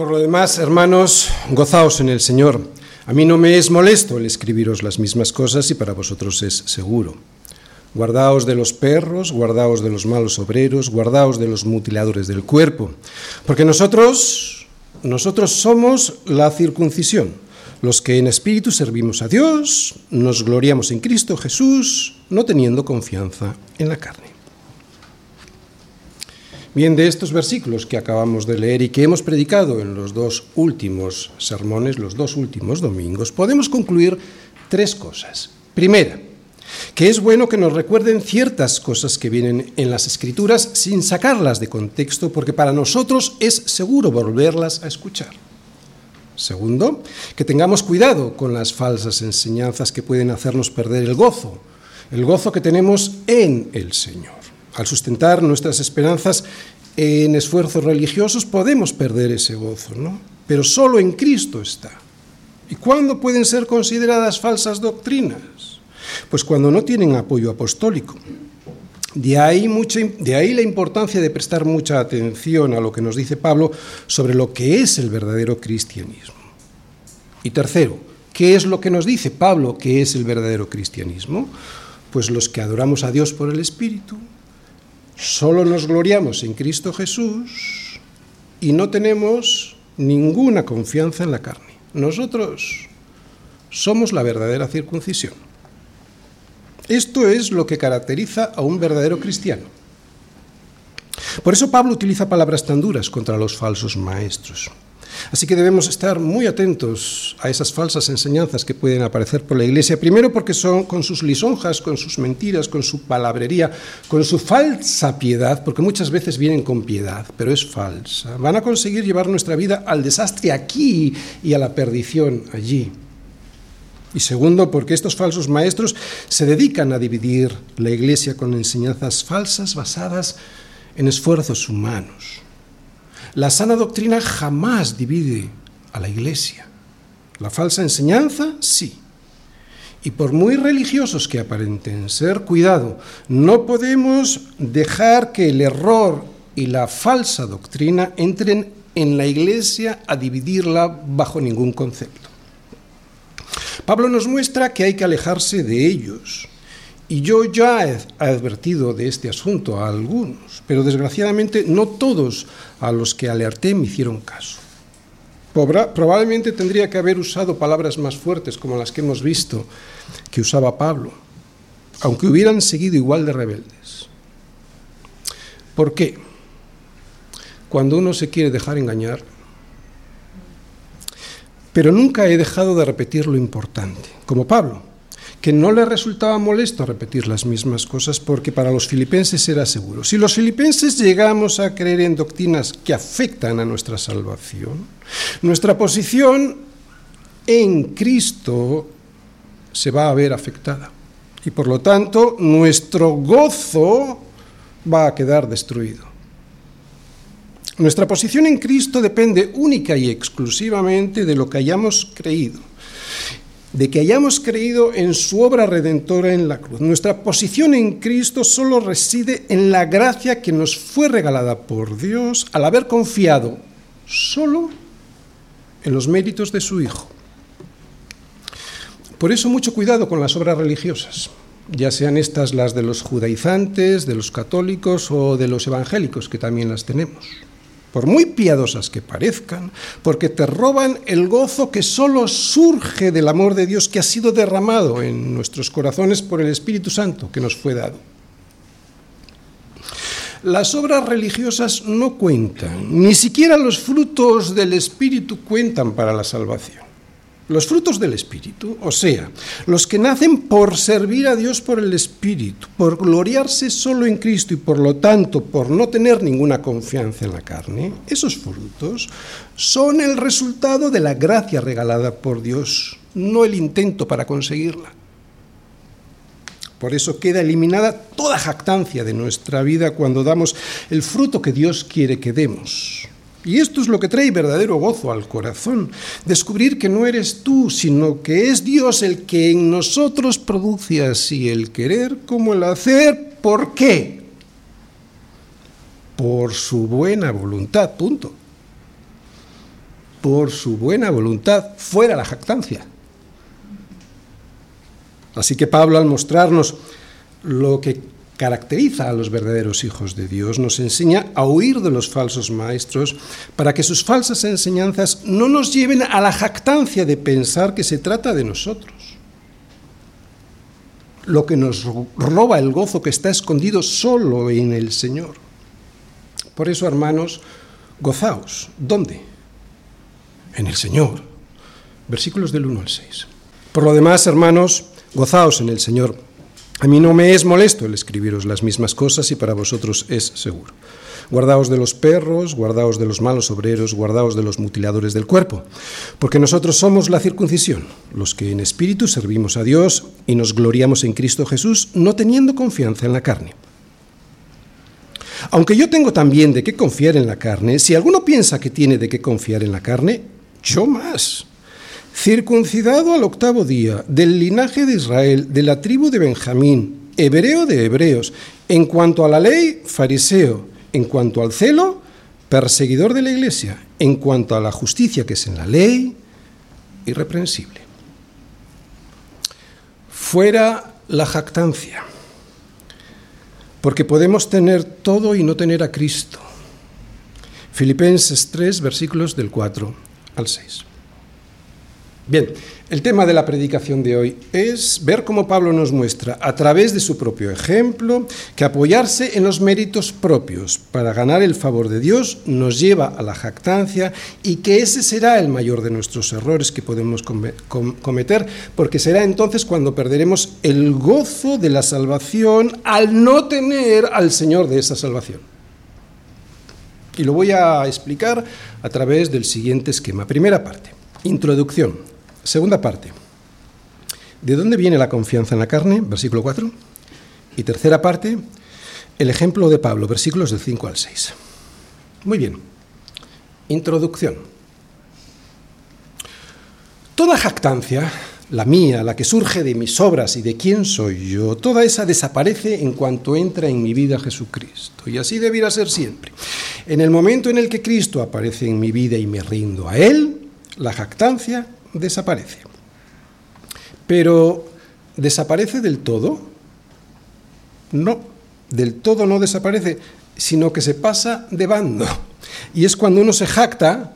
Por lo demás, hermanos, gozaos en el Señor. A mí no me es molesto el escribiros las mismas cosas y para vosotros es seguro. Guardaos de los perros, guardaos de los malos obreros, guardaos de los mutiladores del cuerpo, porque nosotros, nosotros somos la circuncisión, los que en espíritu servimos a Dios, nos gloriamos en Cristo Jesús, no teniendo confianza en la carne. Bien, de estos versículos que acabamos de leer y que hemos predicado en los dos últimos sermones, los dos últimos domingos, podemos concluir tres cosas. Primera, que es bueno que nos recuerden ciertas cosas que vienen en las escrituras sin sacarlas de contexto, porque para nosotros es seguro volverlas a escuchar. Segundo, que tengamos cuidado con las falsas enseñanzas que pueden hacernos perder el gozo, el gozo que tenemos en el Señor. Al sustentar nuestras esperanzas en esfuerzos religiosos podemos perder ese gozo, ¿no? Pero solo en Cristo está. ¿Y cuándo pueden ser consideradas falsas doctrinas? Pues cuando no tienen apoyo apostólico. De ahí, mucha, de ahí la importancia de prestar mucha atención a lo que nos dice Pablo sobre lo que es el verdadero cristianismo. Y tercero, ¿qué es lo que nos dice Pablo que es el verdadero cristianismo? Pues los que adoramos a Dios por el Espíritu, Solo nos gloriamos en Cristo Jesús y no tenemos ninguna confianza en la carne. Nosotros somos la verdadera circuncisión. Esto es lo que caracteriza a un verdadero cristiano. Por eso Pablo utiliza palabras tan duras contra los falsos maestros. Así que debemos estar muy atentos a esas falsas enseñanzas que pueden aparecer por la Iglesia, primero porque son con sus lisonjas, con sus mentiras, con su palabrería, con su falsa piedad, porque muchas veces vienen con piedad, pero es falsa. Van a conseguir llevar nuestra vida al desastre aquí y a la perdición allí. Y segundo, porque estos falsos maestros se dedican a dividir la Iglesia con enseñanzas falsas basadas en esfuerzos humanos. La sana doctrina jamás divide a la iglesia. La falsa enseñanza, sí. Y por muy religiosos que aparenten ser, cuidado, no podemos dejar que el error y la falsa doctrina entren en la iglesia a dividirla bajo ningún concepto. Pablo nos muestra que hay que alejarse de ellos, y yo ya he advertido de este asunto a algunos, pero desgraciadamente no todos a los que alerté me hicieron caso. Probablemente tendría que haber usado palabras más fuertes como las que hemos visto que usaba Pablo, aunque hubieran seguido igual de rebeldes. ¿Por qué? Cuando uno se quiere dejar engañar, pero nunca he dejado de repetir lo importante, como Pablo que no le resultaba molesto repetir las mismas cosas porque para los filipenses era seguro. Si los filipenses llegamos a creer en doctrinas que afectan a nuestra salvación, nuestra posición en Cristo se va a ver afectada. Y por lo tanto, nuestro gozo va a quedar destruido. Nuestra posición en Cristo depende única y exclusivamente de lo que hayamos creído de que hayamos creído en su obra redentora en la cruz. Nuestra posición en Cristo solo reside en la gracia que nos fue regalada por Dios al haber confiado solo en los méritos de su Hijo. Por eso mucho cuidado con las obras religiosas, ya sean estas las de los judaizantes, de los católicos o de los evangélicos, que también las tenemos por muy piadosas que parezcan, porque te roban el gozo que solo surge del amor de Dios que ha sido derramado en nuestros corazones por el Espíritu Santo que nos fue dado. Las obras religiosas no cuentan, ni siquiera los frutos del Espíritu cuentan para la salvación. Los frutos del Espíritu, o sea, los que nacen por servir a Dios por el Espíritu, por gloriarse solo en Cristo y por lo tanto por no tener ninguna confianza en la carne, esos frutos son el resultado de la gracia regalada por Dios, no el intento para conseguirla. Por eso queda eliminada toda jactancia de nuestra vida cuando damos el fruto que Dios quiere que demos. Y esto es lo que trae verdadero gozo al corazón, descubrir que no eres tú, sino que es Dios el que en nosotros produce así el querer como el hacer. ¿Por qué? Por su buena voluntad, punto. por su buena voluntad, fuera la jactancia. Así que Pablo, al mostrarnos lo que caracteriza a los verdaderos hijos de Dios, nos enseña a huir de los falsos maestros para que sus falsas enseñanzas no nos lleven a la jactancia de pensar que se trata de nosotros. Lo que nos roba el gozo que está escondido solo en el Señor. Por eso, hermanos, gozaos. ¿Dónde? En el Señor. Versículos del 1 al 6. Por lo demás, hermanos, gozaos en el Señor. A mí no me es molesto el escribiros las mismas cosas y para vosotros es seguro. Guardaos de los perros, guardaos de los malos obreros, guardaos de los mutiladores del cuerpo, porque nosotros somos la circuncisión, los que en espíritu servimos a Dios y nos gloriamos en Cristo Jesús, no teniendo confianza en la carne. Aunque yo tengo también de qué confiar en la carne, si alguno piensa que tiene de qué confiar en la carne, yo más. Circuncidado al octavo día, del linaje de Israel, de la tribu de Benjamín, hebreo de hebreos, en cuanto a la ley, fariseo, en cuanto al celo, perseguidor de la iglesia, en cuanto a la justicia que es en la ley, irreprensible. Fuera la jactancia, porque podemos tener todo y no tener a Cristo. Filipenses 3, versículos del 4 al 6. Bien, el tema de la predicación de hoy es ver cómo Pablo nos muestra, a través de su propio ejemplo, que apoyarse en los méritos propios para ganar el favor de Dios nos lleva a la jactancia y que ese será el mayor de nuestros errores que podemos cometer, porque será entonces cuando perderemos el gozo de la salvación al no tener al Señor de esa salvación. Y lo voy a explicar a través del siguiente esquema. Primera parte, introducción. Segunda parte. ¿De dónde viene la confianza en la carne? Versículo 4. Y tercera parte, el ejemplo de Pablo, versículos del 5 al 6. Muy bien. Introducción. Toda jactancia, la mía, la que surge de mis obras y de quién soy yo, toda esa desaparece en cuanto entra en mi vida Jesucristo. Y así debiera ser siempre. En el momento en el que Cristo aparece en mi vida y me rindo a Él, la jactancia desaparece. Pero, ¿desaparece del todo? No, del todo no desaparece, sino que se pasa de bando. Y es cuando uno se jacta,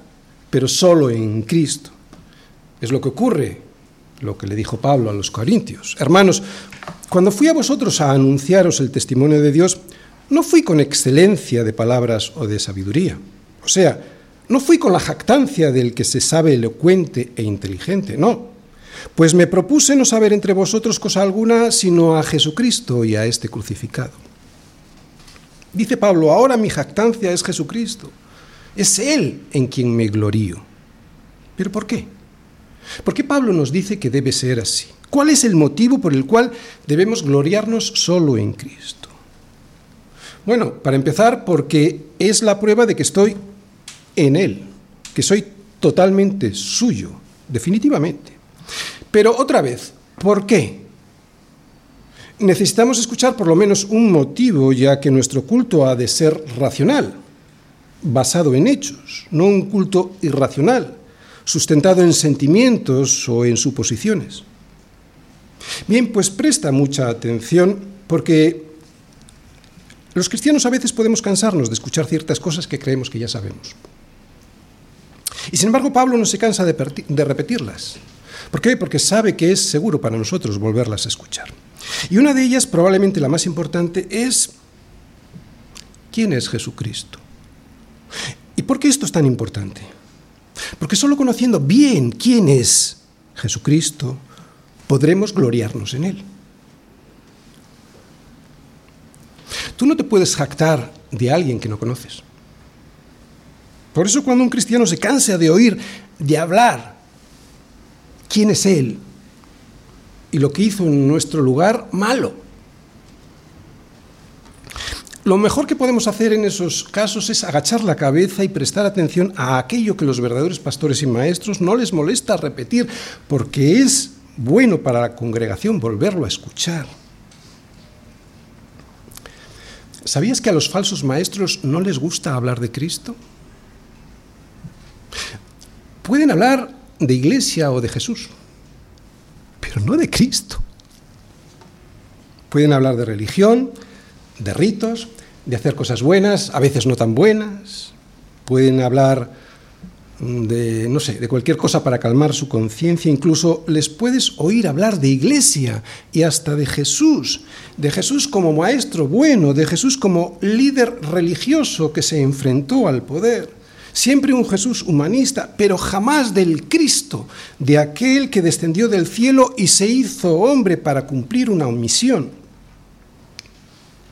pero solo en Cristo. Es lo que ocurre, lo que le dijo Pablo a los Corintios. Hermanos, cuando fui a vosotros a anunciaros el testimonio de Dios, no fui con excelencia de palabras o de sabiduría. O sea, no fui con la jactancia del que se sabe elocuente e inteligente, no. Pues me propuse no saber entre vosotros cosa alguna sino a Jesucristo y a este crucificado. Dice Pablo, ahora mi jactancia es Jesucristo. Es Él en quien me glorío. ¿Pero por qué? ¿Por qué Pablo nos dice que debe ser así? ¿Cuál es el motivo por el cual debemos gloriarnos solo en Cristo? Bueno, para empezar, porque es la prueba de que estoy en Él, que soy totalmente suyo, definitivamente. Pero otra vez, ¿por qué? Necesitamos escuchar por lo menos un motivo, ya que nuestro culto ha de ser racional, basado en hechos, no un culto irracional, sustentado en sentimientos o en suposiciones. Bien, pues presta mucha atención porque los cristianos a veces podemos cansarnos de escuchar ciertas cosas que creemos que ya sabemos. Y sin embargo Pablo no se cansa de, repetirlas. ¿Por qué? Porque sabe que es seguro para nosotros volverlas a escuchar. Y una de ellas, probablemente la más importante, es ¿quién es Jesucristo? ¿Y por qué esto es tan importante? Porque solo conociendo bien quién es Jesucristo, podremos gloriarnos en Él. Tú no te puedes jactar de alguien que no conoces. Por eso cuando un cristiano se cansa de oír, de hablar, quién es Él y lo que hizo en nuestro lugar, malo. Lo mejor que podemos hacer en esos casos es agachar la cabeza y prestar atención a aquello que los verdaderos pastores y maestros no les molesta repetir, porque es bueno para la congregación volverlo a escuchar. ¿Sabías que a los falsos maestros no les gusta hablar de Cristo? Pueden hablar de iglesia o de Jesús, pero no de Cristo. Pueden hablar de religión, de ritos, de hacer cosas buenas, a veces no tan buenas. Pueden hablar de, no sé, de cualquier cosa para calmar su conciencia. Incluso les puedes oír hablar de iglesia y hasta de Jesús. De Jesús como maestro bueno, de Jesús como líder religioso que se enfrentó al poder. Siempre un Jesús humanista, pero jamás del Cristo, de aquel que descendió del cielo y se hizo hombre para cumplir una misión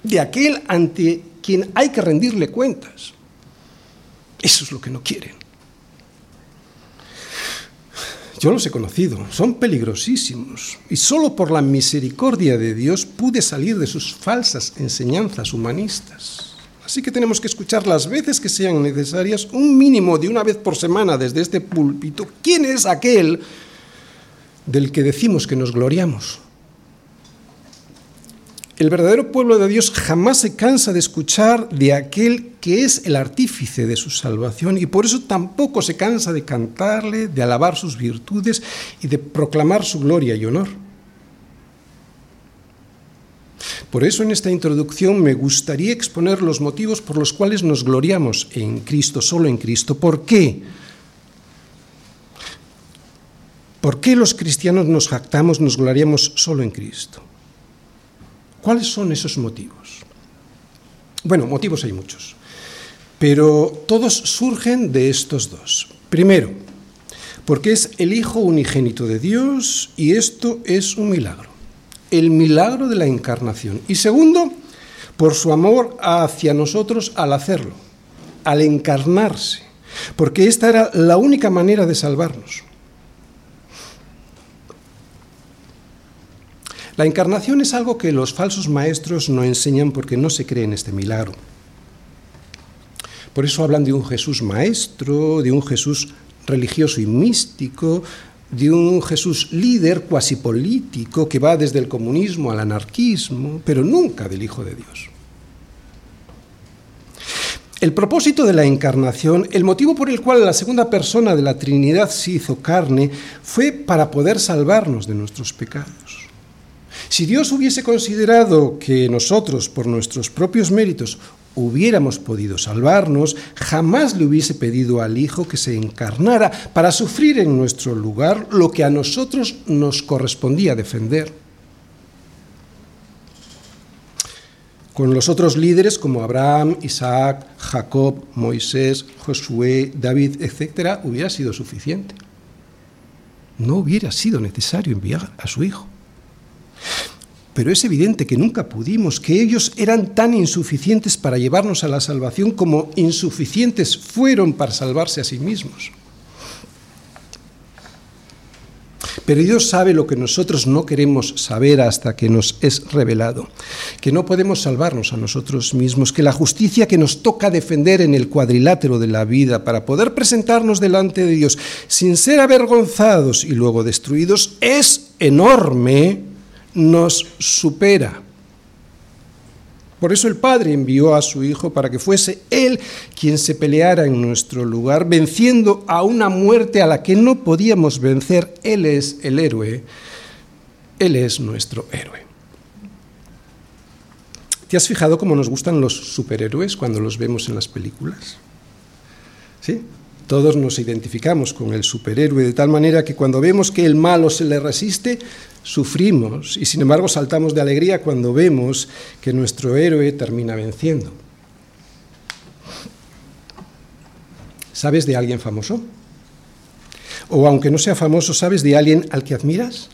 de aquel ante quien hay que rendirle cuentas. Eso es lo que no quieren. Yo los he conocido, son peligrosísimos, y solo por la misericordia de Dios pude salir de sus falsas enseñanzas humanistas. Así que tenemos que escuchar las veces que sean necesarias, un mínimo de una vez por semana desde este púlpito, quién es aquel del que decimos que nos gloriamos. El verdadero pueblo de Dios jamás se cansa de escuchar de aquel que es el artífice de su salvación y por eso tampoco se cansa de cantarle, de alabar sus virtudes y de proclamar su gloria y honor. Por eso en esta introducción me gustaría exponer los motivos por los cuales nos gloriamos en Cristo, solo en Cristo. ¿Por qué? ¿Por qué los cristianos nos jactamos, nos gloriamos solo en Cristo? ¿Cuáles son esos motivos? Bueno, motivos hay muchos, pero todos surgen de estos dos. Primero, porque es el Hijo unigénito de Dios y esto es un milagro, el milagro de la encarnación. Y segundo, por su amor hacia nosotros al hacerlo, al encarnarse, porque esta era la única manera de salvarnos. La encarnación es algo que los falsos maestros no enseñan porque no se cree en este milagro. Por eso hablan de un Jesús maestro, de un Jesús religioso y místico, de un Jesús líder cuasi político que va desde el comunismo al anarquismo, pero nunca del Hijo de Dios. El propósito de la encarnación, el motivo por el cual la segunda persona de la Trinidad se hizo carne, fue para poder salvarnos de nuestros pecados. Si Dios hubiese considerado que nosotros, por nuestros propios méritos, hubiéramos podido salvarnos, jamás le hubiese pedido al Hijo que se encarnara para sufrir en nuestro lugar lo que a nosotros nos correspondía defender. Con los otros líderes como Abraham, Isaac, Jacob, Moisés, Josué, David, etc., hubiera sido suficiente. No hubiera sido necesario enviar a su Hijo. Pero es evidente que nunca pudimos, que ellos eran tan insuficientes para llevarnos a la salvación como insuficientes fueron para salvarse a sí mismos. Pero Dios sabe lo que nosotros no queremos saber hasta que nos es revelado, que no podemos salvarnos a nosotros mismos, que la justicia que nos toca defender en el cuadrilátero de la vida para poder presentarnos delante de Dios sin ser avergonzados y luego destruidos es enorme nos supera. Por eso el Padre envió a su Hijo para que fuese Él quien se peleara en nuestro lugar, venciendo a una muerte a la que no podíamos vencer. Él es el héroe, Él es nuestro héroe. ¿Te has fijado cómo nos gustan los superhéroes cuando los vemos en las películas? ¿Sí? Todos nos identificamos con el superhéroe de tal manera que cuando vemos que el malo se le resiste, sufrimos y sin embargo saltamos de alegría cuando vemos que nuestro héroe termina venciendo. ¿Sabes de alguien famoso? O aunque no sea famoso, ¿sabes de alguien al que admiras?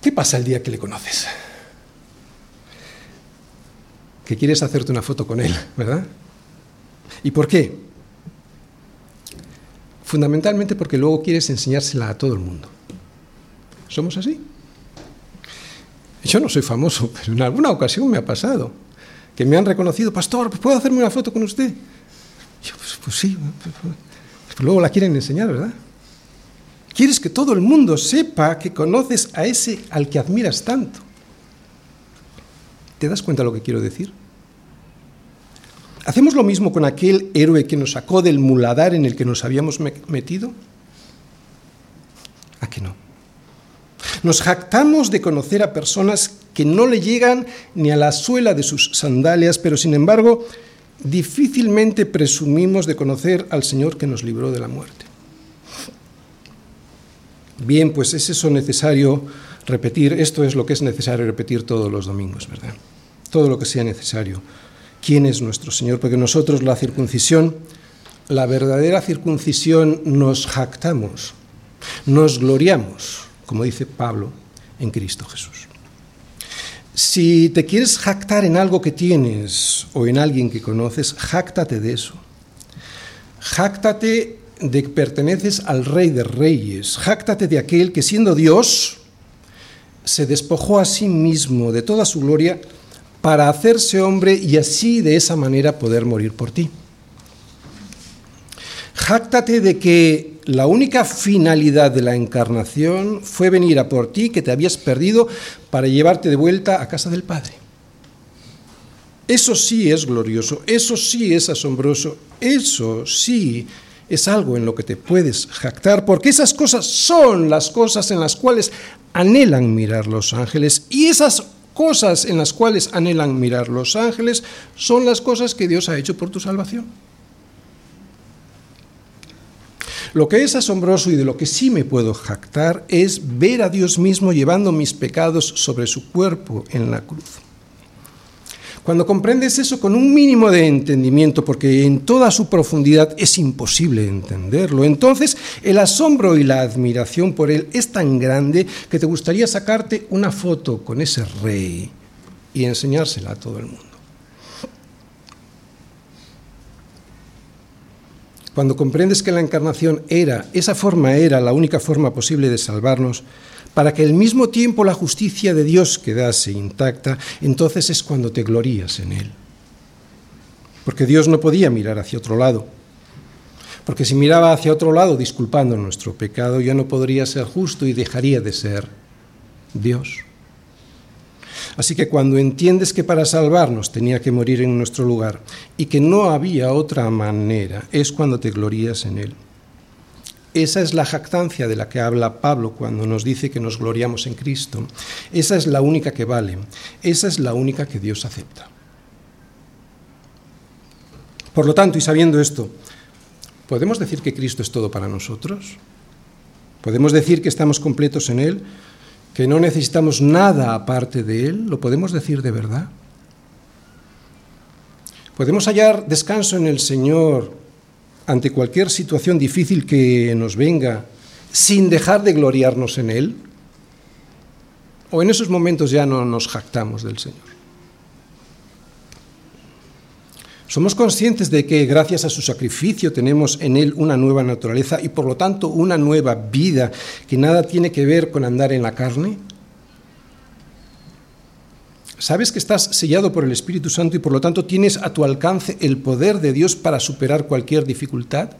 ¿Qué pasa el día que le conoces? Que quieres hacerte una foto con él, ¿verdad? ¿Y por qué? Fundamentalmente porque luego quieres enseñársela a todo el mundo. ¿Somos así? Yo no soy famoso, pero en alguna ocasión me ha pasado que me han reconocido, pastor, ¿puedo hacerme una foto con usted? Yo, pues, pues sí, pues, pues, luego la quieren enseñar, ¿verdad? Quieres que todo el mundo sepa que conoces a ese al que admiras tanto. ¿Te das cuenta de lo que quiero decir? ¿Hacemos lo mismo con aquel héroe que nos sacó del muladar en el que nos habíamos metido? ¿A que no? Nos jactamos de conocer a personas que no le llegan ni a la suela de sus sandalias, pero sin embargo difícilmente presumimos de conocer al Señor que nos libró de la muerte. Bien, pues es eso necesario repetir, esto es lo que es necesario repetir todos los domingos, ¿verdad? Todo lo que sea necesario. ¿Quién es nuestro Señor? Porque nosotros la circuncisión, la verdadera circuncisión, nos jactamos, nos gloriamos, como dice Pablo, en Cristo Jesús. Si te quieres jactar en algo que tienes o en alguien que conoces, jáctate de eso. Jáctate de que perteneces al Rey de Reyes. Jáctate de aquel que siendo Dios se despojó a sí mismo de toda su gloria para hacerse hombre y así de esa manera poder morir por ti. Jáctate de que la única finalidad de la encarnación fue venir a por ti que te habías perdido para llevarte de vuelta a casa del Padre. Eso sí es glorioso, eso sí es asombroso, eso sí es algo en lo que te puedes jactar, porque esas cosas son las cosas en las cuales anhelan mirar los ángeles y esas cosas en las cuales anhelan mirar los ángeles son las cosas que Dios ha hecho por tu salvación. Lo que es asombroso y de lo que sí me puedo jactar es ver a Dios mismo llevando mis pecados sobre su cuerpo en la cruz. Cuando comprendes eso con un mínimo de entendimiento, porque en toda su profundidad es imposible entenderlo, entonces el asombro y la admiración por él es tan grande que te gustaría sacarte una foto con ese rey y enseñársela a todo el mundo. Cuando comprendes que la encarnación era, esa forma era la única forma posible de salvarnos, para que al mismo tiempo la justicia de Dios quedase intacta, entonces es cuando te glorías en Él. Porque Dios no podía mirar hacia otro lado. Porque si miraba hacia otro lado disculpando nuestro pecado, ya no podría ser justo y dejaría de ser Dios. Así que cuando entiendes que para salvarnos tenía que morir en nuestro lugar y que no había otra manera, es cuando te glorías en Él. Esa es la jactancia de la que habla Pablo cuando nos dice que nos gloriamos en Cristo. Esa es la única que vale. Esa es la única que Dios acepta. Por lo tanto, y sabiendo esto, ¿podemos decir que Cristo es todo para nosotros? ¿Podemos decir que estamos completos en Él? ¿Que no necesitamos nada aparte de Él? ¿Lo podemos decir de verdad? ¿Podemos hallar descanso en el Señor ante cualquier situación difícil que nos venga sin dejar de gloriarnos en Él? ¿O en esos momentos ya no nos jactamos del Señor? Somos conscientes de que gracias a su sacrificio tenemos en Él una nueva naturaleza y por lo tanto una nueva vida que nada tiene que ver con andar en la carne. Sabes que estás sellado por el Espíritu Santo y por lo tanto tienes a tu alcance el poder de Dios para superar cualquier dificultad.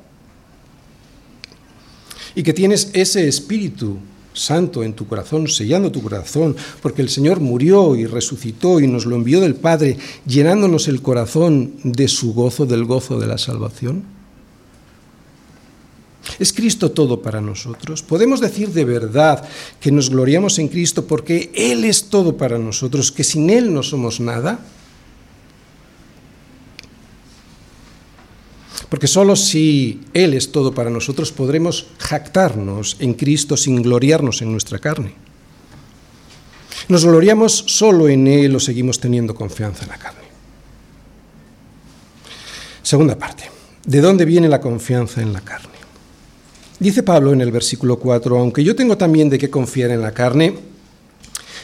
Y que tienes ese Espíritu Santo en tu corazón, sellando tu corazón, porque el Señor murió y resucitó y nos lo envió del Padre, llenándonos el corazón de su gozo, del gozo de la salvación. ¿Es Cristo todo para nosotros? ¿Podemos decir de verdad que nos gloriamos en Cristo porque Él es todo para nosotros, que sin Él no somos nada? Porque solo si Él es todo para nosotros podremos jactarnos en Cristo sin gloriarnos en nuestra carne. ¿Nos gloriamos solo en Él o seguimos teniendo confianza en la carne? Segunda parte. ¿De dónde viene la confianza en la carne? Dice Pablo en el versículo 4, aunque yo tengo también de qué confiar en la carne,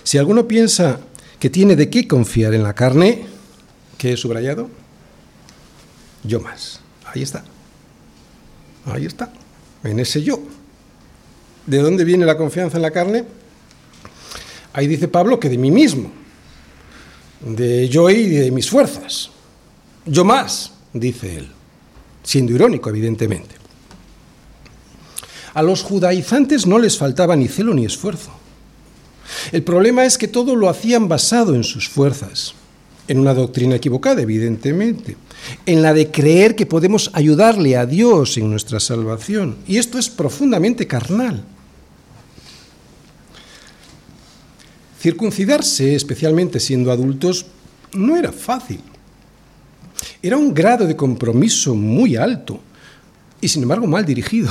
si alguno piensa que tiene de qué confiar en la carne, ¿qué he subrayado? Yo más. Ahí está. Ahí está. En ese yo. ¿De dónde viene la confianza en la carne? Ahí dice Pablo que de mí mismo, de yo y de mis fuerzas. Yo más, dice él, siendo irónico, evidentemente. A los judaizantes no les faltaba ni celo ni esfuerzo. El problema es que todo lo hacían basado en sus fuerzas, en una doctrina equivocada, evidentemente. En la de creer que podemos ayudarle a Dios en nuestra salvación. Y esto es profundamente carnal. Circuncidarse, especialmente siendo adultos, no era fácil. Era un grado de compromiso muy alto y sin embargo mal dirigido.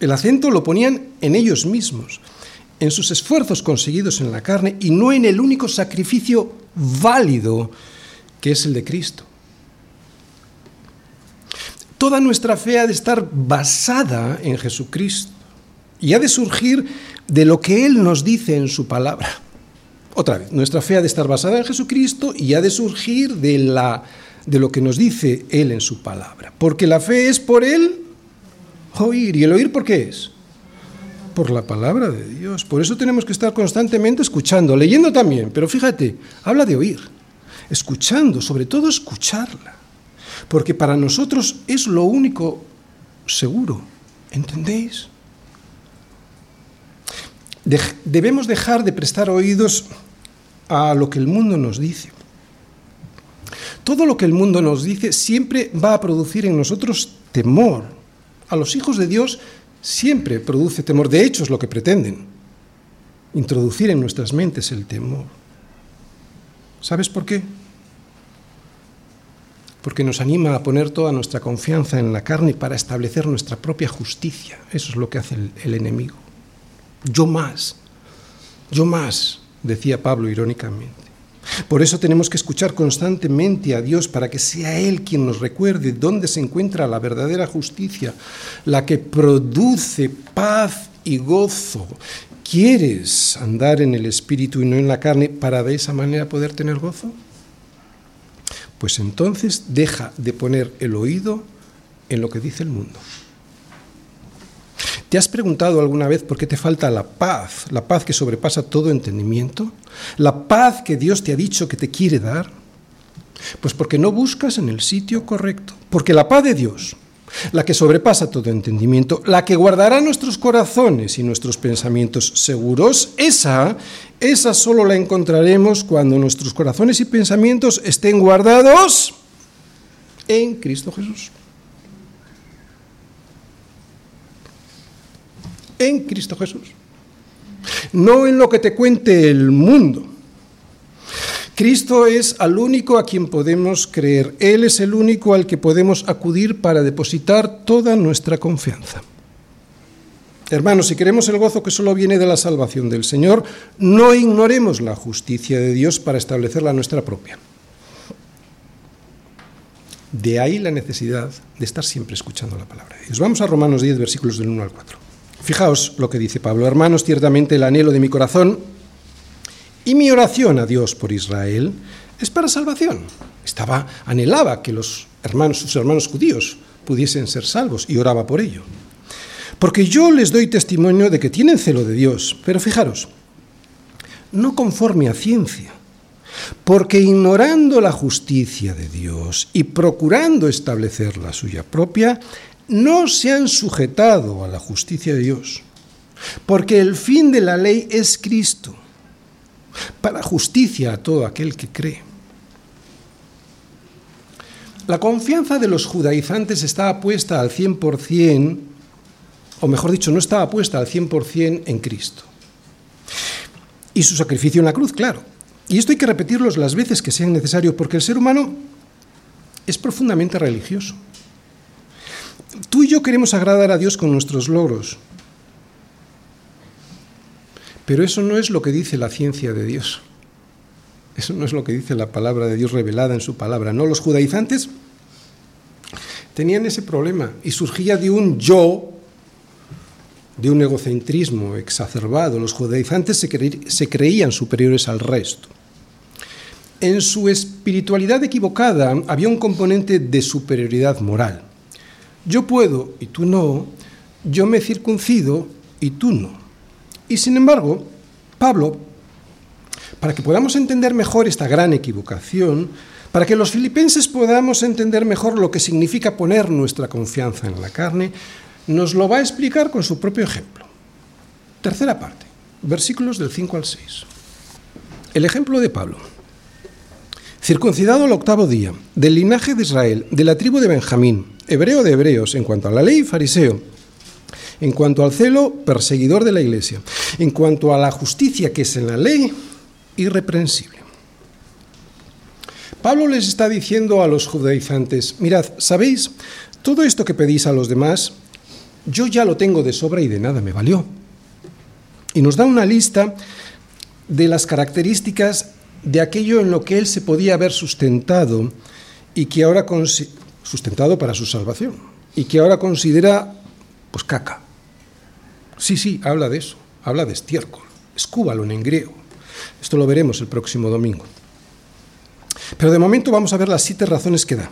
El acento lo ponían en ellos mismos, en sus esfuerzos conseguidos en la carne y no en el único sacrificio válido que es el de Cristo. Toda nuestra fe ha de estar basada en Jesucristo y ha de surgir de lo que Él nos dice en su palabra. Otra vez, nuestra fe ha de estar basada en Jesucristo y ha de surgir de, la, de lo que nos dice Él en su palabra. Porque la fe es por Él oír. ¿Y el oír por qué es? Por la palabra de Dios. Por eso tenemos que estar constantemente escuchando, leyendo también. Pero fíjate, habla de oír, escuchando, sobre todo escucharla porque para nosotros es lo único seguro. ¿Entendéis? debemos dejar de prestar oídos a lo que el mundo nos dice. Todo lo que el mundo nos dice siempre va a producir en nosotros temor. A los hijos de Dios siempre produce temor. De hecho, es lo que pretenden. Introducir en nuestras mentes el temor. ¿Sabes por qué? Porque nos anima a poner toda nuestra confianza en la carne para establecer nuestra propia justicia. Eso es lo que hace el, enemigo. Yo más, yo más, decía Pablo irónicamente. Por eso tenemos que escuchar constantemente a Dios para que sea Él quien nos recuerde dónde se encuentra la verdadera justicia, la que produce paz y gozo. ¿Quieres andar en el Espíritu y no en la carne para de esa manera poder tener gozo? Pues entonces deja de poner el oído en lo que dice el mundo. ¿Te has preguntado alguna vez por qué te falta la paz, la paz que sobrepasa todo entendimiento? ¿La paz que Dios te ha dicho que te quiere dar? Pues porque no buscas en el sitio correcto. Porque la paz de Dios, la que sobrepasa todo entendimiento, la que guardará nuestros corazones y nuestros pensamientos seguros, esa, esa solo la encontraremos cuando nuestros corazones y pensamientos estén guardados en Cristo Jesús. En Cristo Jesús. No en lo que te cuente el mundo Cristo es al único a quien podemos creer. Él es el único al que podemos acudir para depositar toda nuestra confianza. Hermanos, si queremos el gozo que solo viene de la salvación del Señor, no ignoremos la justicia de Dios para establecer la nuestra propia. De ahí la necesidad de estar siempre escuchando la palabra de Dios. Vamos a Romanos 10, versículos del 1 al 4. Fijaos lo que dice Pablo. Hermanos, ciertamente el anhelo de mi corazón y mi oración a Dios por Israel es para salvación. Estaba, anhelaba que los hermanos, sus hermanos judíos pudiesen ser salvos y oraba por ello. Porque yo les doy testimonio de que tienen celo de Dios, pero fijaros, no conforme a ciencia, porque ignorando la justicia de Dios y procurando establecer la suya propia, no se han sujetado a la justicia de Dios, porque el fin de la ley es Cristo para justicia a todo aquel que cree. La confianza de los judaizantes estaba puesta al 100%, o mejor dicho, no estaba puesta al 100% en Cristo. Y su sacrificio en la cruz, claro. Y esto hay que repetirlo las veces que sean necesario, porque el ser humano es profundamente religioso. Tú y yo queremos agradar a Dios con nuestros logros, pero eso no es lo que dice la ciencia de Dios. Eso no es lo que dice la palabra de Dios revelada en su palabra. No, los judaizantes tenían ese problema y surgía de un yo, de un egocentrismo exacerbado. Los judaizantes se, creían superiores al resto. En su espiritualidad equivocada había un componente de superioridad moral. Yo puedo y tú no, yo me circuncido y tú no. Y sin embargo, Pablo, para que podamos entender mejor esta gran equivocación, para que los filipenses podamos entender mejor lo que significa poner nuestra confianza en la carne, nos lo va a explicar con su propio ejemplo. Tercera parte, versículos del 5 al 6. El ejemplo de Pablo. circuncidado al octavo día, del linaje de Israel, de la tribu de Benjamín, hebreo de hebreos, en cuanto a la ley, fariseo, en cuanto al celo, perseguidor de la iglesia, en cuanto a la justicia que es en la ley, irreprensible. Pablo les está diciendo a los judaizantes, mirad, ¿sabéis? Todo esto que pedís a los demás, yo ya lo tengo de sobra y de nada me valió. Y nos da una lista de las características de aquello en lo que él se podía haber sustentado y que ahora sustentado para su salvación y que ahora considera pues caca. Sí, sí, habla de eso, habla de estiércol, escúbalo en griego. Esto lo veremos el próximo domingo. Pero de momento vamos a ver las siete razones que da.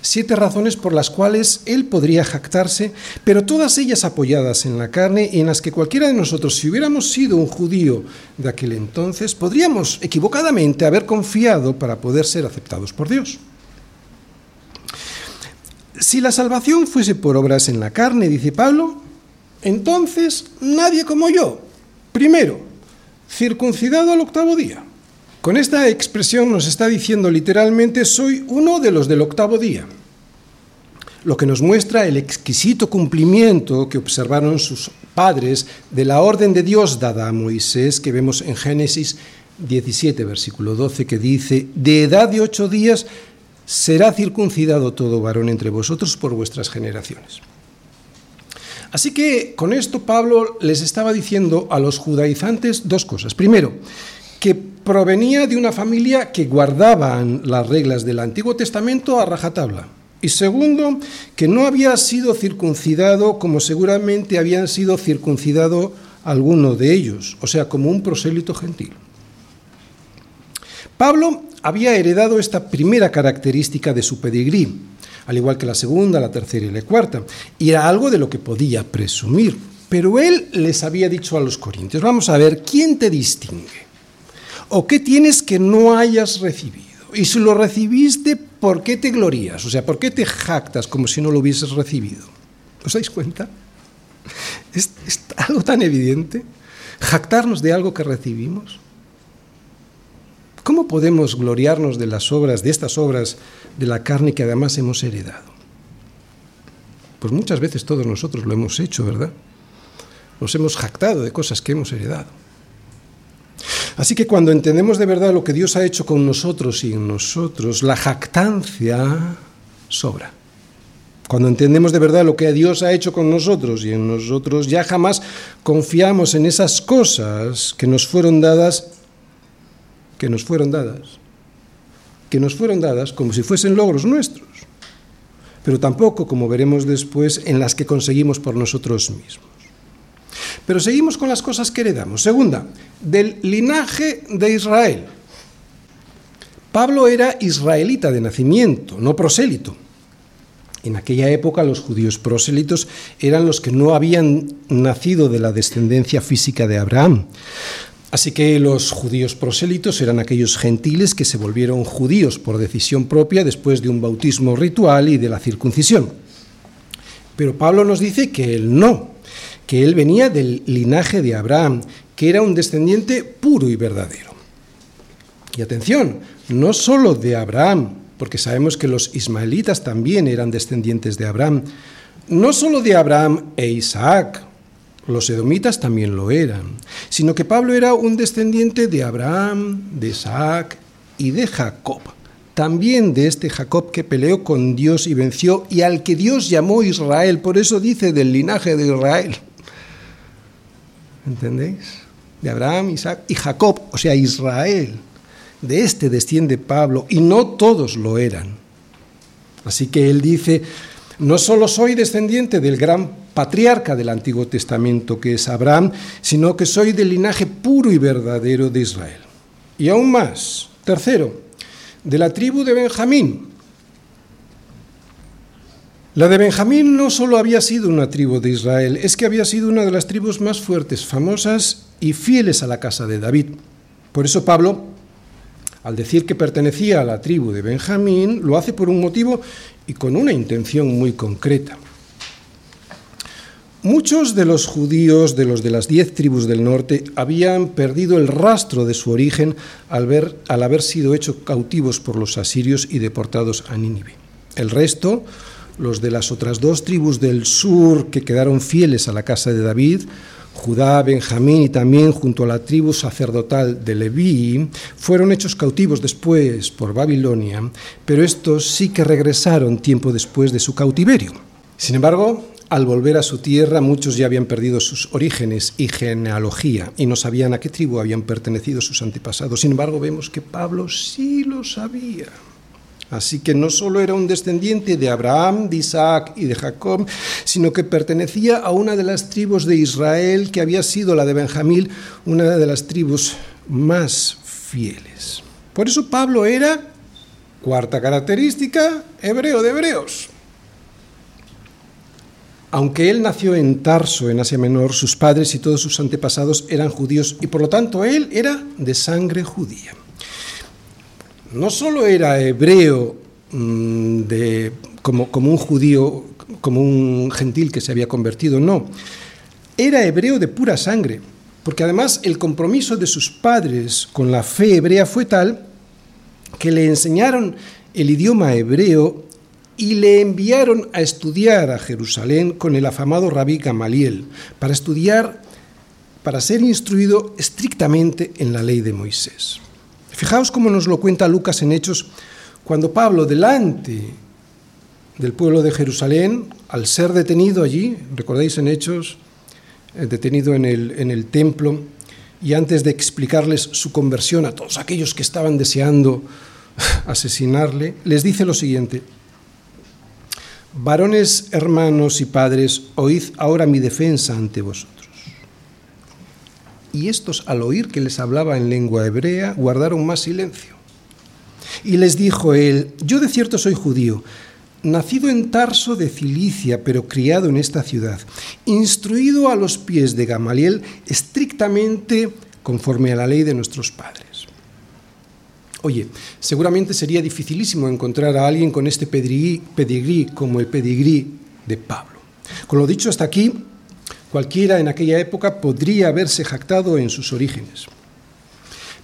Siete razones por las cuales él podría jactarse, pero todas ellas apoyadas en la carne y en las que cualquiera de nosotros, si hubiéramos sido un judío de aquel entonces, podríamos equivocadamente haber confiado para poder ser aceptados por Dios. Si la salvación fuese por obras en la carne, dice Pablo, entonces nadie como yo. Primero, circuncidado al octavo día. Con esta expresión nos está diciendo literalmente, soy uno de los del octavo día, lo que nos muestra el exquisito cumplimiento que observaron sus padres de la orden de Dios dada a Moisés, que vemos en Génesis 17, versículo 12, que dice, de edad de ocho días será circuncidado todo varón entre vosotros por vuestras generaciones. Así que con esto Pablo les estaba diciendo a los judaizantes dos cosas. Primero, que provenía de una familia que guardaban las reglas del Antiguo Testamento a rajatabla. Y segundo, que no había sido circuncidado como seguramente habían sido circuncidado algunos de ellos, o sea, como un prosélito gentil. Pablo había heredado esta primera característica de su pedigrí, al igual que la segunda, la tercera y la cuarta, y era algo de lo que podía presumir. Pero él les había dicho a los corintios, vamos a ver, ¿quién te distingue? ¿O qué tienes que no hayas recibido? Y si lo recibiste, ¿por qué te glorías? O sea, ¿por qué te jactas como si no lo hubieses recibido? ¿Os dais cuenta? ¿Es, es algo tan evidente? ¿Jactarnos de algo que recibimos? ¿Cómo podemos gloriarnos de las obras, de estas obras de la carne que además hemos heredado? Pues muchas veces todos nosotros lo hemos hecho, ¿verdad? Nos hemos jactado de cosas que hemos heredado. Así que cuando entendemos de verdad lo que Dios ha hecho con nosotros y en nosotros, la jactancia sobra. Cuando entendemos de verdad lo que Dios ha hecho con nosotros y en nosotros, ya jamás confiamos en esas cosas que nos fueron dadas, que nos fueron dadas, que nos fueron dadas como si fuesen logros nuestros, pero tampoco, como veremos después, en las que conseguimos por nosotros mismos. Pero seguimos con las cosas que heredamos. Segunda, del linaje de Israel. Pablo era israelita de nacimiento, no prosélito. En aquella época los judíos prosélitos eran los que no habían nacido de la descendencia física de Abraham. Así que los judíos prosélitos eran aquellos gentiles que se volvieron judíos por decisión propia después de un bautismo ritual y de la circuncisión. Pero Pablo nos dice que él no, que él venía del linaje de Abraham, que era un descendiente puro y verdadero. Y atención, no solo de Abraham, porque sabemos que los ismaelitas también eran descendientes de Abraham, no solo de Abraham e Isaac, los edomitas también lo eran, sino que Pablo era un descendiente de Abraham, de Isaac y de Jacob, también de este Jacob que peleó con Dios y venció y al que Dios llamó Israel, por eso dice del linaje de Israel. ¿Entendéis? De Abraham, Isaac y Jacob, o sea, Israel. De este desciende Pablo, y no todos lo eran. Así que él dice, no solo soy descendiente del gran patriarca del Antiguo Testamento, que es Abraham, sino que soy del linaje puro y verdadero de Israel. Y aún más, tercero, de la tribu de Benjamín, la de Benjamín no solo había sido una tribu de Israel, es que había sido una de las tribus más fuertes, famosas y fieles a la casa de David. Por eso Pablo, al decir que pertenecía a la tribu de Benjamín, lo hace por un motivo y con una intención muy concreta. Muchos de los judíos de los de las diez tribus del norte habían perdido el rastro de su origen al, ver, al haber sido hechos cautivos por los asirios y deportados a Nínive. El resto, los de las otras dos tribus del sur que quedaron fieles a la casa de David, Judá, Benjamín y también junto a la tribu sacerdotal de Leví, fueron hechos cautivos después por Babilonia, pero estos sí que regresaron tiempo después de su cautiverio. Sin embargo, al volver a su tierra, muchos ya habían perdido sus orígenes y genealogía y no sabían a qué tribu habían pertenecido sus antepasados. Sin embargo, vemos que Pablo sí lo sabía. Así que no solo era un descendiente de Abraham, de Isaac y de Jacob, sino que pertenecía a una de las tribus de Israel que había sido la de Benjamín, una de las tribus más fieles. Por eso Pablo era, cuarta característica, hebreo de hebreos. Aunque él nació en Tarso, en Asia Menor, sus padres y todos sus antepasados eran judíos y por lo tanto él era de sangre judía no solo era hebreo mm, de, como, como un judío, como un gentil que se había convertido, no, era hebreo de pura sangre, porque además el compromiso de sus padres con la fe hebrea fue tal que le enseñaron el idioma hebreo y le enviaron a estudiar a Jerusalén con el afamado rabí Gamaliel, para estudiar, para ser instruido estrictamente en la ley de Moisés. Fijaos cómo nos lo cuenta Lucas en Hechos, cuando Pablo, delante del pueblo de Jerusalén, al ser detenido allí, recordáis en Hechos, eh, detenido en el, en el templo, y antes de explicarles su conversión a todos aquellos que estaban deseando asesinarle, les dice lo siguiente, varones, hermanos y padres, oíd ahora mi defensa ante vosotros y estos al oír que les hablaba en lengua hebrea guardaron más silencio. Y les dijo él, yo de cierto soy judío, nacido en Tarso de Cilicia, pero criado en esta ciudad, instruido a los pies de Gamaliel estrictamente conforme a la ley de nuestros padres. Oye, seguramente sería dificilísimo encontrar a alguien con este pedigrí, como el pedigrí de Pablo. Con lo dicho hasta aquí, Cualquiera en aquella época podría haberse jactado en sus orígenes.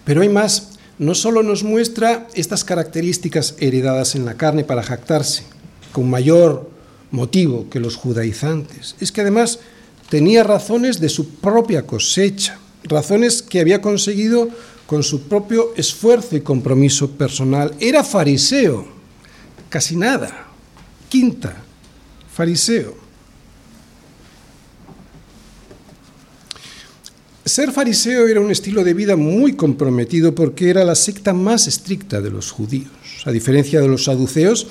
Pero hay más, no solo nos muestra estas características heredadas en la carne para jactarse, con mayor motivo que los judaizantes, es que además tenía razones de su propia cosecha, razones que había conseguido con su propio esfuerzo y compromiso personal. Era fariseo, casi nada. Quinta, fariseo. Ser fariseo era un estilo de vida muy comprometido porque era la secta más estricta de los judíos. A diferencia de los saduceos,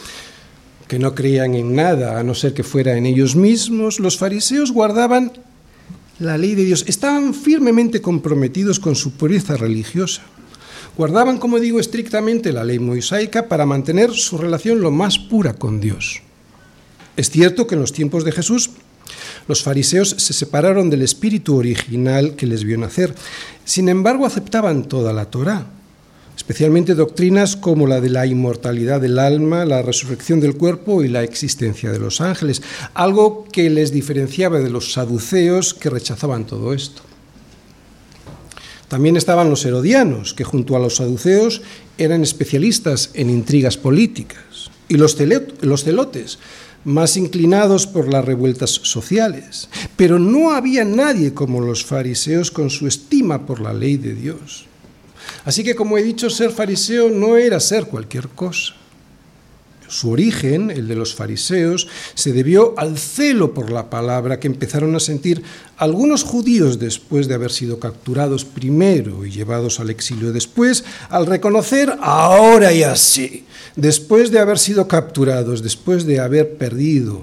que no creían en nada a no ser que fuera en ellos mismos, los fariseos guardaban la ley de Dios, estaban firmemente comprometidos con su pureza religiosa. Guardaban, como digo, estrictamente la ley mosaica para mantener su relación lo más pura con Dios. Es cierto que en los tiempos de Jesús los fariseos se separaron del espíritu original que les vio nacer. Sin embargo, aceptaban toda la Torá, especialmente doctrinas como la de la inmortalidad del alma, la resurrección del cuerpo y la existencia de los ángeles, algo que les diferenciaba de los saduceos que rechazaban todo esto. También estaban los herodianos, que junto a los saduceos eran especialistas en intrigas políticas, y los, celotes, más inclinados por las revueltas sociales. Pero no había nadie como los fariseos con su estima por la ley de Dios. Así que, como he dicho, ser fariseo no era ser cualquier cosa. Su origen, el de los fariseos, se debió al celo por la palabra que empezaron a sentir algunos judíos después de haber sido capturados primero y llevados al exilio después, al reconocer ahora y así, después de haber sido capturados, después de haber perdido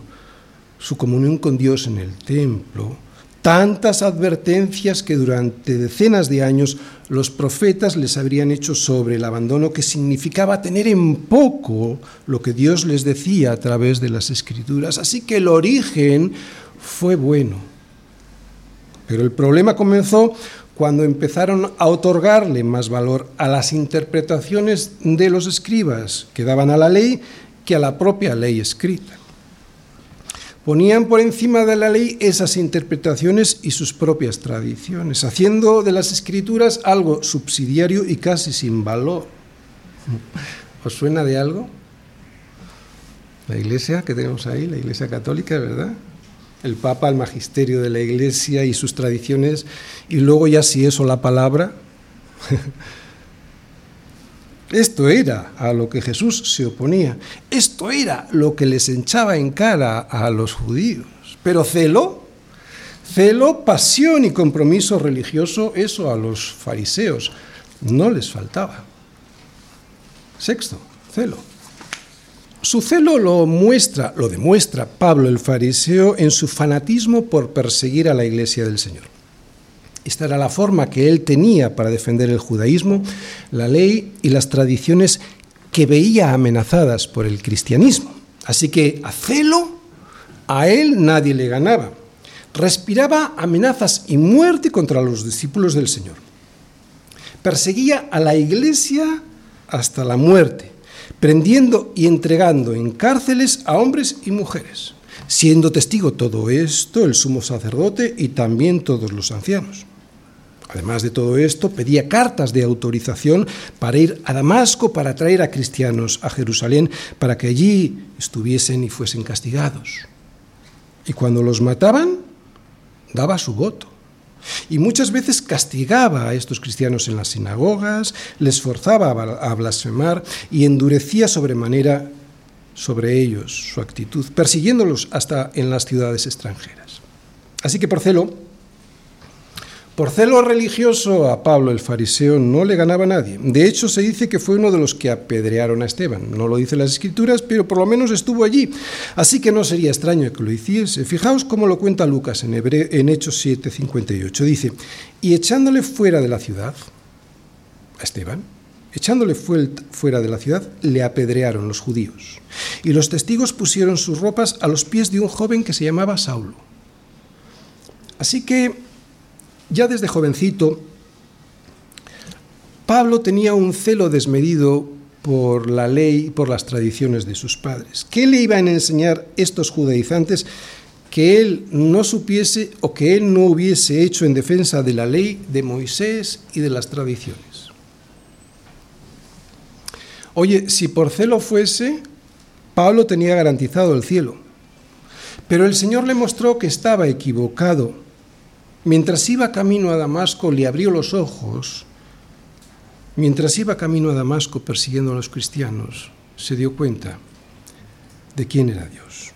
su comunión con Dios en el templo, tantas advertencias que durante decenas de años los profetas les habrían hecho sobre el abandono que significaba tener en poco lo que Dios les decía a través de las escrituras. Así que el origen fue bueno. Pero el problema comenzó cuando empezaron a otorgarle más valor a las interpretaciones de los escribas que daban a la ley que a la propia ley escrita. Ponían por encima de la ley esas interpretaciones y sus propias tradiciones, haciendo de las escrituras algo subsidiario y casi sin valor. ¿Os suena de algo? La iglesia que tenemos ahí, la iglesia católica, ¿verdad? El Papa, el magisterio de la iglesia y sus tradiciones, y luego ya si eso la palabra. Esto era a lo que Jesús se oponía. Esto era lo que les echaba en cara a los judíos. Pero celo, celo, pasión y compromiso religioso, eso a los fariseos no les faltaba. Sexto, celo. Su celo lo muestra, lo demuestra Pablo el fariseo en su fanatismo por perseguir a la iglesia del Señor. Esta era la forma que él tenía para defender el judaísmo, la ley y las tradiciones que veía amenazadas por el cristianismo. Así que a celo a él nadie le ganaba. Respiraba amenazas y muerte contra los discípulos del Señor. Perseguía a la iglesia hasta la muerte, prendiendo y entregando en cárceles a hombres y mujeres, siendo testigo todo esto el sumo sacerdote y también todos los ancianos. Además de todo esto, pedía cartas de autorización para ir a Damasco para traer a cristianos a Jerusalén, para que allí estuviesen y fuesen castigados. Y cuando los mataban, daba su voto. Y muchas veces castigaba a estos cristianos en las sinagogas, les forzaba a blasfemar y endurecía sobremanera sobre ellos su actitud, persiguiéndolos hasta en las ciudades extranjeras. Así que por celo, por celo religioso a Pablo el fariseo no le ganaba nadie. De hecho, se dice que fue uno de los que apedrearon a Esteban. No lo dicen las escrituras, pero por lo menos estuvo allí. Así que no sería extraño que lo hiciese. Fijaos cómo lo cuenta Lucas en, en Hechos 7:58. Dice, y echándole fuera de la ciudad, a Esteban, echándole fuera de la ciudad, le apedrearon los judíos. Y los testigos pusieron sus ropas a los pies de un joven que se llamaba Saulo. Así que ya desde jovencito, Pablo tenía un celo desmedido por la ley y por las tradiciones de sus padres. ¿Qué le iban a enseñar estos judaizantes que él no supiese o que él no hubiese hecho en defensa de la ley de Moisés y de las tradiciones? Oye, si por celo fuese, Pablo tenía garantizado el cielo. Pero el Señor le mostró que estaba equivocado Mientras iba camino a Damasco, le abrió los ojos. Mientras iba camino a Damasco persiguiendo a los cristianos, se dio cuenta de quién era Dios.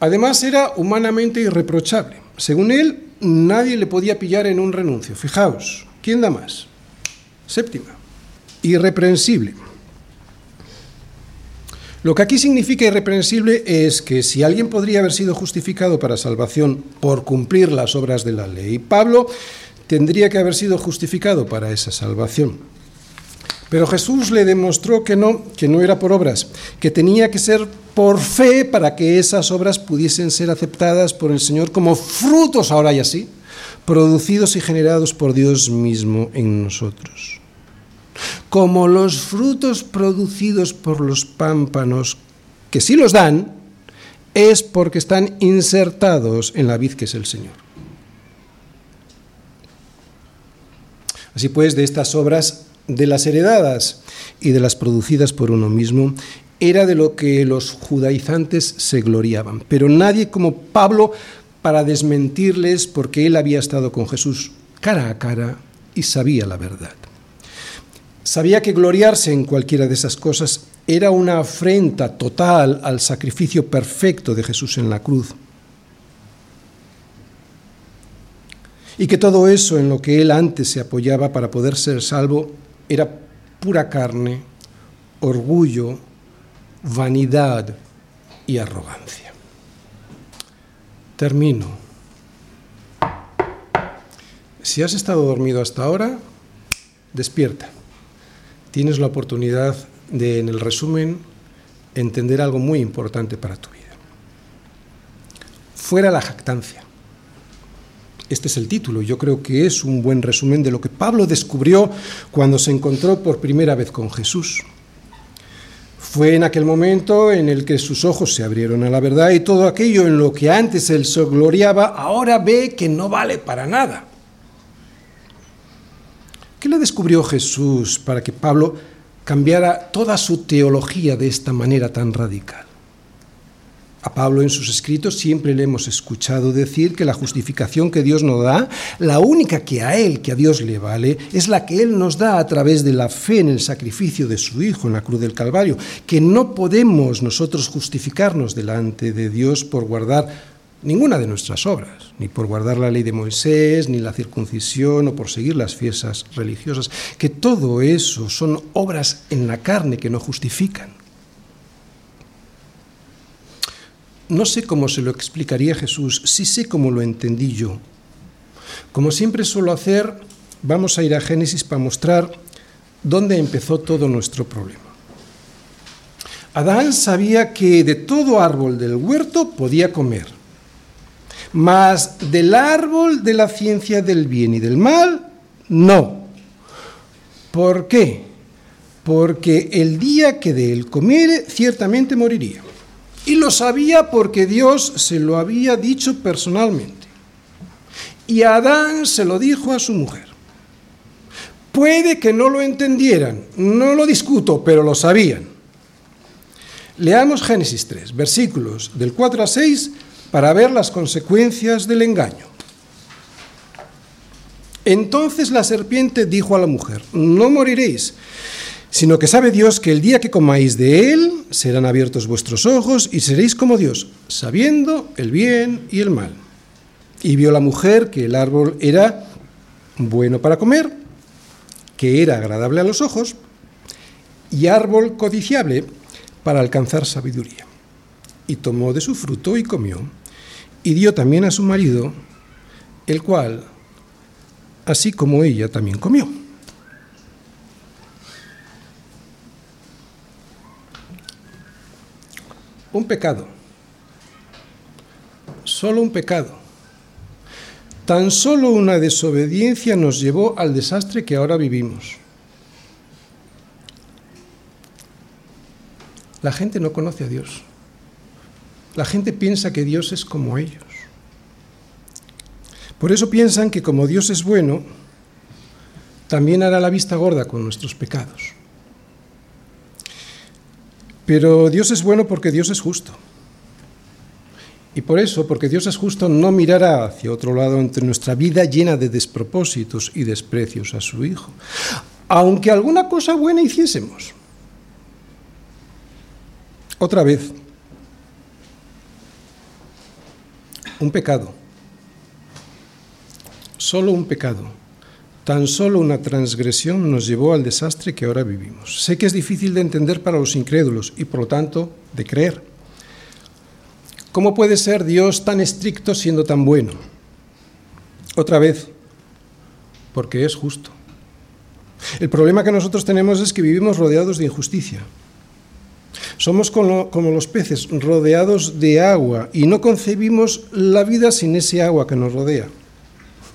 Además era humanamente irreprochable. Según él, nadie le podía pillar en un renuncio. Fijaos, ¿quién da más? Séptima, irreprensible. Lo que aquí significa irreprensible es que si alguien podría haber sido justificado para salvación por cumplir las obras de la ley, Pablo tendría que haber sido justificado para esa salvación. Pero Jesús le demostró que no, que no era por obras, que tenía que ser por fe para que esas obras pudiesen ser aceptadas por el Señor como frutos, ahora y así, producidos y generados por Dios mismo en nosotros como los frutos producidos por los pámpanos, que sí los dan, es porque están insertados en la vid que es el Señor. Así pues, de estas obras, de las heredadas y de las producidas por uno mismo, era de lo que los judaizantes se gloriaban. Pero nadie como Pablo para desmentirles porque él había estado con Jesús cara a cara y sabía la verdad. Sabía que gloriarse en cualquiera de esas cosas era una afrenta total al sacrificio perfecto de Jesús en la cruz. Y que todo eso en lo que él antes se apoyaba para poder ser salvo era pura carne, orgullo, vanidad y arrogancia. Termino. Si has estado dormido hasta ahora, despierta tienes la oportunidad de, en el resumen, entender algo muy importante para tu vida. Fuera la jactancia. Este es el título. Yo creo que es un buen resumen de lo que Pablo descubrió cuando se encontró por primera vez con Jesús. Fue en aquel momento en el que sus ojos se abrieron a la verdad y todo aquello en lo que antes él se gloriaba, ahora ve que no vale para nada. ¿Qué le descubrió Jesús para que Pablo cambiara toda su teología de esta manera tan radical? A Pablo en sus escritos siempre le hemos escuchado decir que la justificación que Dios nos da, la única que a Él, que a Dios le vale, es la que Él nos da a través de la fe en el sacrificio de su Hijo en la cruz del Calvario, que no podemos nosotros justificarnos delante de Dios por guardar ninguna de nuestras obras, ni por guardar la ley de Moisés, ni la circuncisión, o por seguir las fiestas religiosas, que todo eso son obras en la carne que no justifican. No sé cómo se lo explicaría Jesús, sí sé cómo lo entendí yo. Como siempre suelo hacer, vamos a ir a Génesis para mostrar dónde empezó todo nuestro problema. Adán sabía que de todo árbol del huerto podía comer, mas del árbol de la ciencia del bien y del mal, no. ¿Por qué? Porque el día que de él comiere, ciertamente moriría. Y lo sabía porque Dios se lo había dicho personalmente. Y Adán se lo dijo a su mujer. Puede que no lo entendieran, no lo discuto, pero lo sabían. Leamos Génesis 3, versículos del 4 a 6, para ver las consecuencias del engaño. Entonces la serpiente dijo a la mujer, no moriréis sino que sabe Dios que el día que comáis de él serán abiertos vuestros ojos y seréis como Dios, sabiendo el bien y el mal. Y vio la mujer que el árbol era bueno para comer, que era agradable a los ojos, y árbol codiciable para alcanzar sabiduría. Y tomó de su fruto y comió, y dio también a su marido, el cual, así como ella, también comió. Un pecado. Solo un pecado. Tan solo una desobediencia nos llevó al desastre que ahora vivimos. La gente no conoce a Dios. La gente piensa que Dios es como ellos. Por eso piensan que como Dios es bueno, también hará la vista gorda con nuestros pecados. Pero Dios es bueno porque Dios es justo. Y por eso, porque Dios es justo, no mirará hacia otro lado entre nuestra vida llena de despropósitos y desprecios a su Hijo, aunque alguna cosa buena hiciésemos. Otra vez, un pecado, solo un pecado Tan solo una transgresión nos llevó al desastre que ahora vivimos. Sé que es difícil de entender para los incrédulos y por lo tanto de creer. ¿Cómo puede ser Dios tan estricto siendo tan bueno? Otra vez, porque es justo. El problema que nosotros tenemos es que vivimos rodeados de injusticia. Somos como, los peces, rodeados de agua, y no concebimos la vida sin ese agua que nos rodea,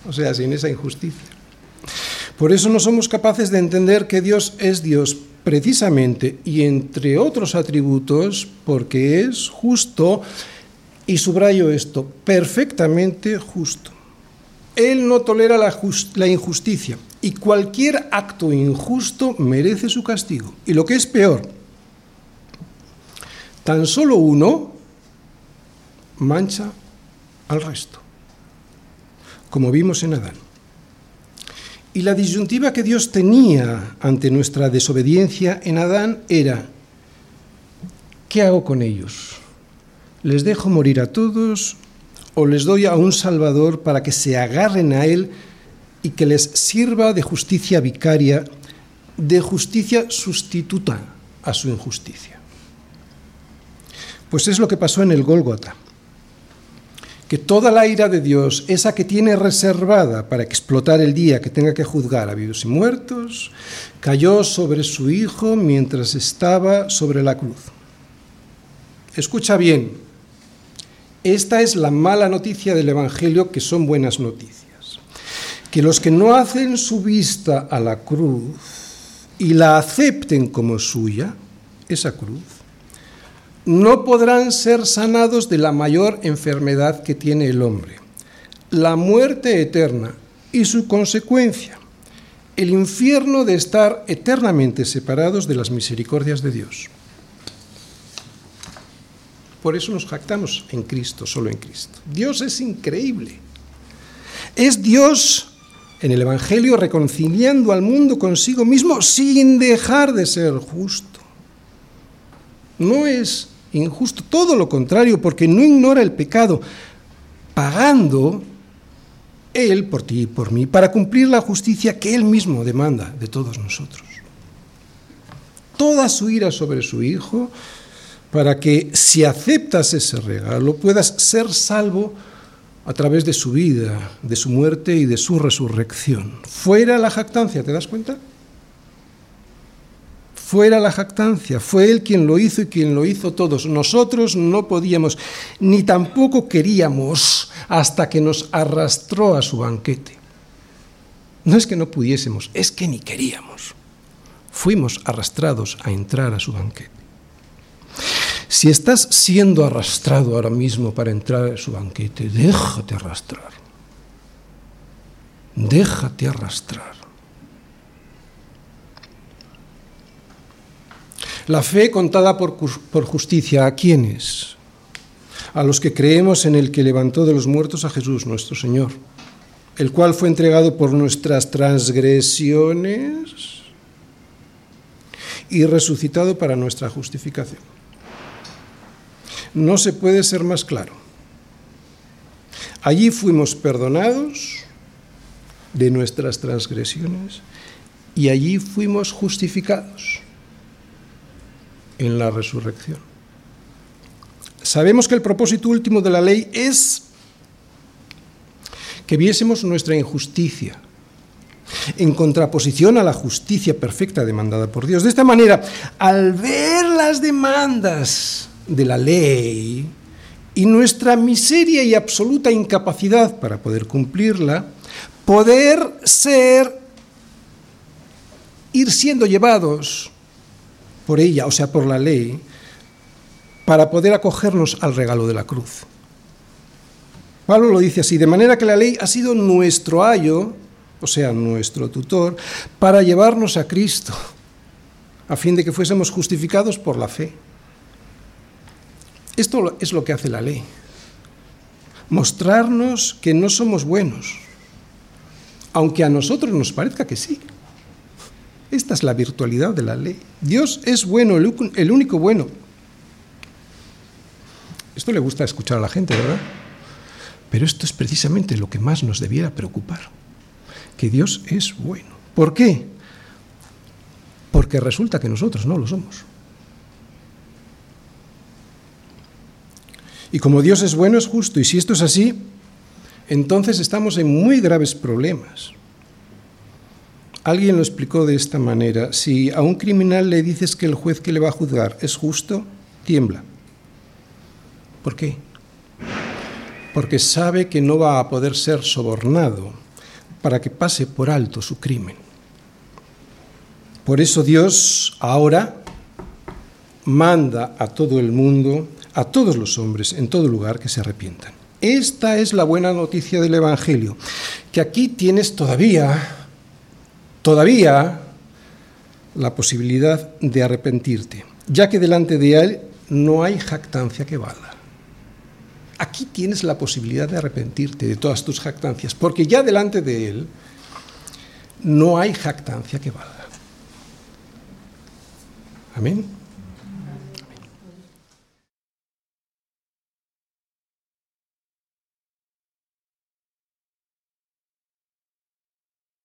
o sea, sin esa injusticia. Por eso no somos capaces de entender que Dios es Dios precisamente y entre otros atributos porque es justo, y subrayo esto, perfectamente justo. Él no tolera la, la, injusticia y cualquier acto injusto merece su castigo. Y lo que es peor, tan solo uno mancha al resto, como vimos en Adán. Y la disyuntiva que Dios tenía ante nuestra desobediencia en Adán era, ¿qué hago con ellos? ¿Les dejo morir a todos o les doy a un Salvador para que se agarren a Él y que les sirva de justicia vicaria, de justicia sustituta a su injusticia? Pues es lo que pasó en el Gólgota que toda la ira de Dios, esa que tiene reservada para explotar el día que tenga que juzgar a vivos y muertos, cayó sobre su Hijo mientras estaba sobre la cruz. Escucha bien, esta es la mala noticia del Evangelio que son buenas noticias. Que los que no hacen su vista a la cruz y la acepten como suya, esa cruz, no podrán ser sanados de la mayor enfermedad que tiene el hombre, la muerte eterna y su consecuencia, el infierno de estar eternamente separados de las misericordias de Dios. Por eso nos jactamos en Cristo, solo en Cristo. Dios es increíble. Es Dios en el Evangelio reconciliando al mundo consigo mismo sin dejar de ser justo. No es injusto, todo lo contrario, porque no ignora el pecado, pagando Él por ti y por mí, para cumplir la justicia que Él mismo demanda de todos nosotros. Toda su ira sobre su Hijo, para que si aceptas ese regalo puedas ser salvo a través de su vida, de su muerte y de su resurrección. Fuera la jactancia, ¿te das cuenta? Fuera la jactancia, fue Él quien lo hizo y quien lo hizo todos. Nosotros no podíamos, ni tampoco queríamos, hasta que nos arrastró a su banquete. No es que no pudiésemos, es que ni queríamos. Fuimos arrastrados a entrar a su banquete. Si estás siendo arrastrado ahora mismo para entrar a su banquete, déjate arrastrar. Déjate arrastrar. La fe contada por, por justicia, ¿a quiénes? A los que creemos en el que levantó de los muertos a Jesús, nuestro Señor, el cual fue entregado por nuestras transgresiones y resucitado para nuestra justificación. No se puede ser más claro. Allí fuimos perdonados de nuestras transgresiones y allí fuimos justificados en la resurrección. Sabemos que el propósito último de la ley es que viésemos nuestra injusticia en contraposición a la justicia perfecta demandada por Dios. De esta manera, al ver las demandas de la ley y nuestra miseria y absoluta incapacidad para poder cumplirla, poder ser, ir siendo llevados por ella, o sea, por la ley, para poder acogernos al regalo de la cruz. Pablo lo dice así, de manera que la ley ha sido nuestro ayo, o sea, nuestro tutor, para llevarnos a Cristo, a fin de que fuésemos justificados por la fe. Esto es lo que hace la ley. Mostrarnos que no somos buenos, aunque a nosotros nos parezca que sí. Esta es la virtualidad de la ley. Dios es bueno, el único bueno. Esto le gusta escuchar a la gente, ¿verdad? Pero esto es precisamente lo que más nos debiera preocupar, que Dios es bueno. ¿Por qué? Porque resulta que nosotros no lo somos. Y como Dios es bueno, es justo, y si esto es así, entonces estamos en muy graves problemas. Alguien lo explicó de esta manera, si a un criminal le dices que el juez que le va a juzgar es justo, tiembla. ¿Por qué? Porque sabe que no va a poder ser sobornado para que pase por alto su crimen. Por eso Dios ahora manda a todo el mundo a todos los hombres en todo lugar que se arrepientan. Esta es la buena noticia del Evangelio, que aquí tienes todavía, todavía la posibilidad de arrepentirte, ya que delante de Él no hay jactancia que valga. Aquí tienes la posibilidad de arrepentirte de todas tus jactancias, porque ya delante de Él no hay jactancia que valga. Amén.